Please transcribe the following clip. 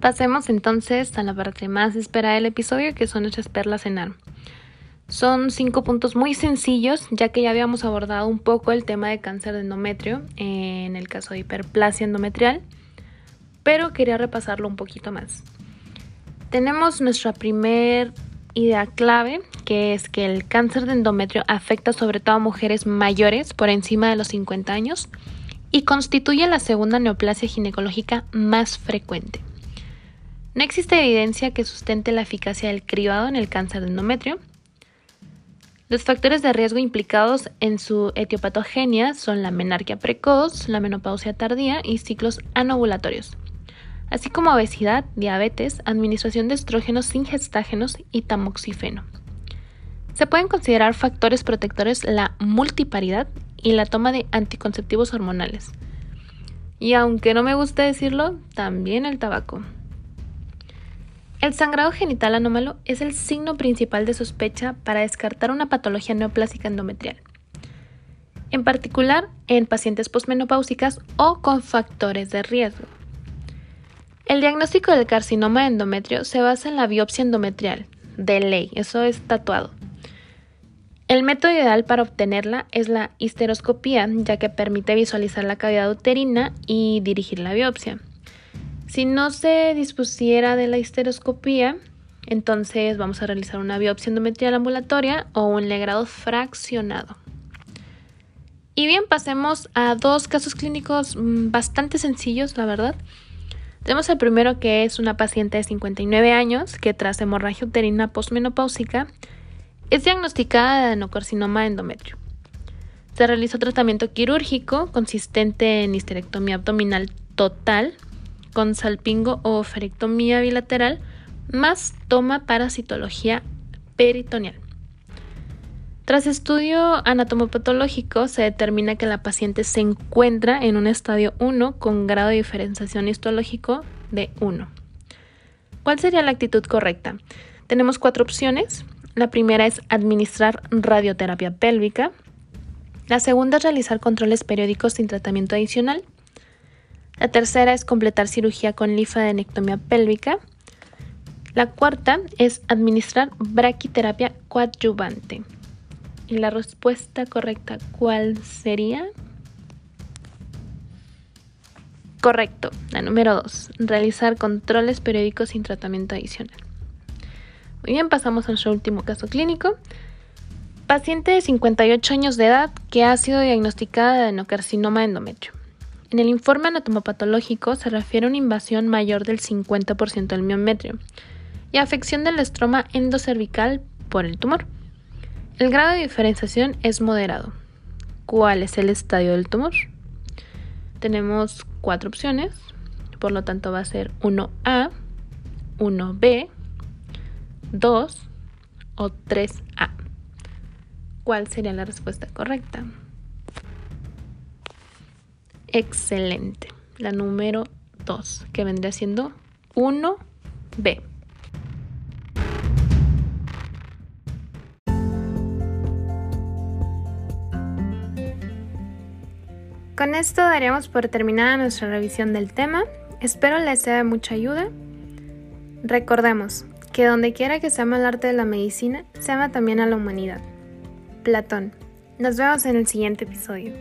Pasemos entonces a la parte más esperada del episodio, que son nuestras perlas en arma. Son cinco puntos muy sencillos, ya que ya habíamos abordado un poco el tema de cáncer de endometrio en el caso de hiperplasia endometrial, pero quería repasarlo un poquito más. Tenemos nuestra primer idea clave, que es que el cáncer de endometrio afecta sobre todo a mujeres mayores por encima de los 50 años y constituye la segunda neoplasia ginecológica más frecuente. No existe evidencia que sustente la eficacia del cribado en el cáncer de endometrio, los factores de riesgo implicados en su etiopatogenia son la menarquia precoz, la menopausia tardía y ciclos anovulatorios, así como obesidad, diabetes, administración de estrógenos sin gestágenos y tamoxifeno. Se pueden considerar factores protectores la multiparidad y la toma de anticonceptivos hormonales. Y aunque no me guste decirlo, también el tabaco. El sangrado genital anómalo es el signo principal de sospecha para descartar una patología neoplásica endometrial, en particular en pacientes posmenopáusicas o con factores de riesgo. El diagnóstico del carcinoma de endometrio se basa en la biopsia endometrial, de ley, eso es tatuado. El método ideal para obtenerla es la histeroscopía, ya que permite visualizar la cavidad uterina y dirigir la biopsia. Si no se dispusiera de la histeroscopía, entonces vamos a realizar una biopsia endometrial ambulatoria o un legrado fraccionado. Y bien, pasemos a dos casos clínicos mm, bastante sencillos, la verdad. Tenemos el primero que es una paciente de 59 años que tras hemorragia uterina postmenopáusica es diagnosticada de adenocarcinoma endometrio. Se realizó tratamiento quirúrgico consistente en histerectomía abdominal total con salpingo o ferectomía bilateral más toma parasitología peritoneal. Tras estudio anatomopatológico se determina que la paciente se encuentra en un estadio 1 con grado de diferenciación histológico de 1. ¿Cuál sería la actitud correcta? Tenemos cuatro opciones. La primera es administrar radioterapia pélvica. La segunda es realizar controles periódicos sin tratamiento adicional. La tercera es completar cirugía con linfadenectomía pélvica. La cuarta es administrar braquiterapia coadyuvante. Y la respuesta correcta, ¿cuál sería? Correcto, la número dos, realizar controles periódicos sin tratamiento adicional. Muy bien, pasamos a nuestro último caso clínico. Paciente de 58 años de edad que ha sido diagnosticada de adenocarcinoma endometrio. En el informe anatomopatológico se refiere a una invasión mayor del 50% del miometrio y afección del estroma endocervical por el tumor. El grado de diferenciación es moderado. ¿Cuál es el estadio del tumor? Tenemos cuatro opciones, por lo tanto va a ser 1A, 1B, 2 o 3A. ¿Cuál sería la respuesta correcta? Excelente. La número 2, que vendría siendo 1B. Con esto daríamos por terminada nuestra revisión del tema. Espero les sea de mucha ayuda. Recordemos que donde quiera que se ama el arte de la medicina, se ama también a la humanidad. Platón. Nos vemos en el siguiente episodio.